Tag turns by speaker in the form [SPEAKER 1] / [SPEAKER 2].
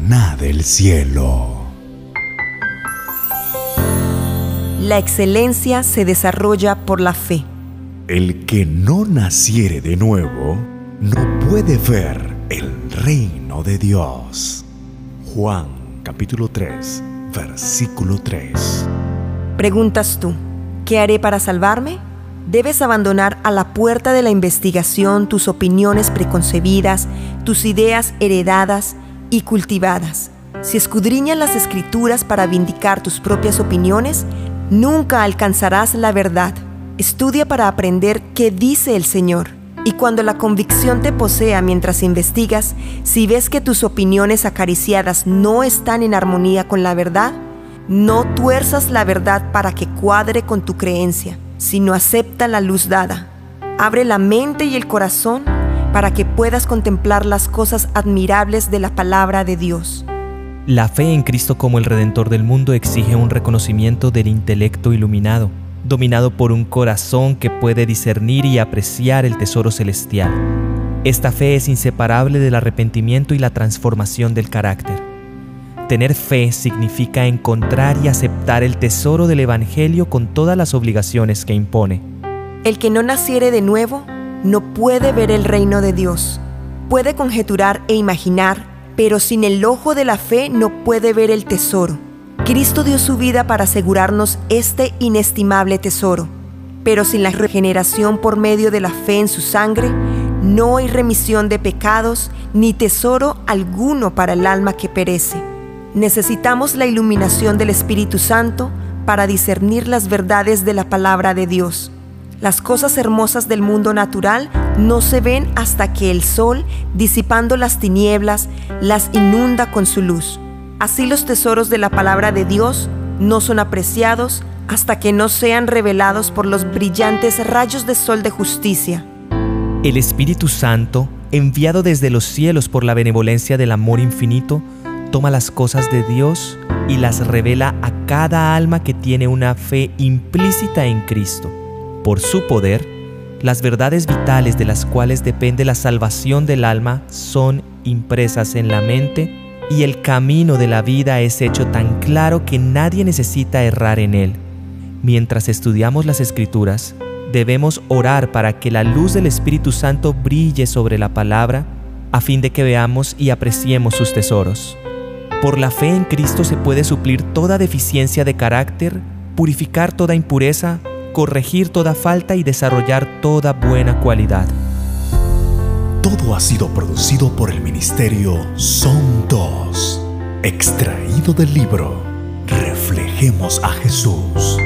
[SPEAKER 1] maná del cielo.
[SPEAKER 2] La excelencia se desarrolla por la fe.
[SPEAKER 1] El que no naciere de nuevo no puede ver el reino de Dios. Juan capítulo 3, versículo 3.
[SPEAKER 2] Preguntas tú, ¿qué haré para salvarme? Debes abandonar a la puerta de la investigación tus opiniones preconcebidas, tus ideas heredadas y cultivadas. Si escudriñas las escrituras para vindicar tus propias opiniones, nunca alcanzarás la verdad. Estudia para aprender qué dice el Señor. Y cuando la convicción te posea mientras investigas, si ves que tus opiniones acariciadas no están en armonía con la verdad, no tuerzas la verdad para que cuadre con tu creencia, sino acepta la luz dada. Abre la mente y el corazón para que puedas contemplar las cosas admirables de la palabra de Dios.
[SPEAKER 3] La fe en Cristo como el Redentor del mundo exige un reconocimiento del intelecto iluminado dominado por un corazón que puede discernir y apreciar el tesoro celestial. Esta fe es inseparable del arrepentimiento y la transformación del carácter. Tener fe significa encontrar y aceptar el tesoro del Evangelio con todas las obligaciones que impone.
[SPEAKER 2] El que no naciere de nuevo no puede ver el reino de Dios. Puede conjeturar e imaginar, pero sin el ojo de la fe no puede ver el tesoro Cristo dio su vida para asegurarnos este inestimable tesoro, pero sin la regeneración por medio de la fe en su sangre, no hay remisión de pecados ni tesoro alguno para el alma que perece. Necesitamos la iluminación del Espíritu Santo para discernir las verdades de la palabra de Dios. Las cosas hermosas del mundo natural no se ven hasta que el sol, disipando las tinieblas, las inunda con su luz. Así los tesoros de la palabra de Dios no son apreciados hasta que no sean revelados por los brillantes rayos de sol de justicia.
[SPEAKER 3] El Espíritu Santo, enviado desde los cielos por la benevolencia del amor infinito, toma las cosas de Dios y las revela a cada alma que tiene una fe implícita en Cristo. Por su poder, las verdades vitales de las cuales depende la salvación del alma son impresas en la mente y el camino de la vida es hecho tan claro que nadie necesita errar en él. Mientras estudiamos las escrituras, debemos orar para que la luz del Espíritu Santo brille sobre la palabra a fin de que veamos y apreciemos sus tesoros. Por la fe en Cristo se puede suplir toda deficiencia de carácter, purificar toda impureza, corregir toda falta y desarrollar toda buena cualidad.
[SPEAKER 1] Todo ha sido producido por el Ministerio Son Dos, extraído del libro Reflejemos a Jesús.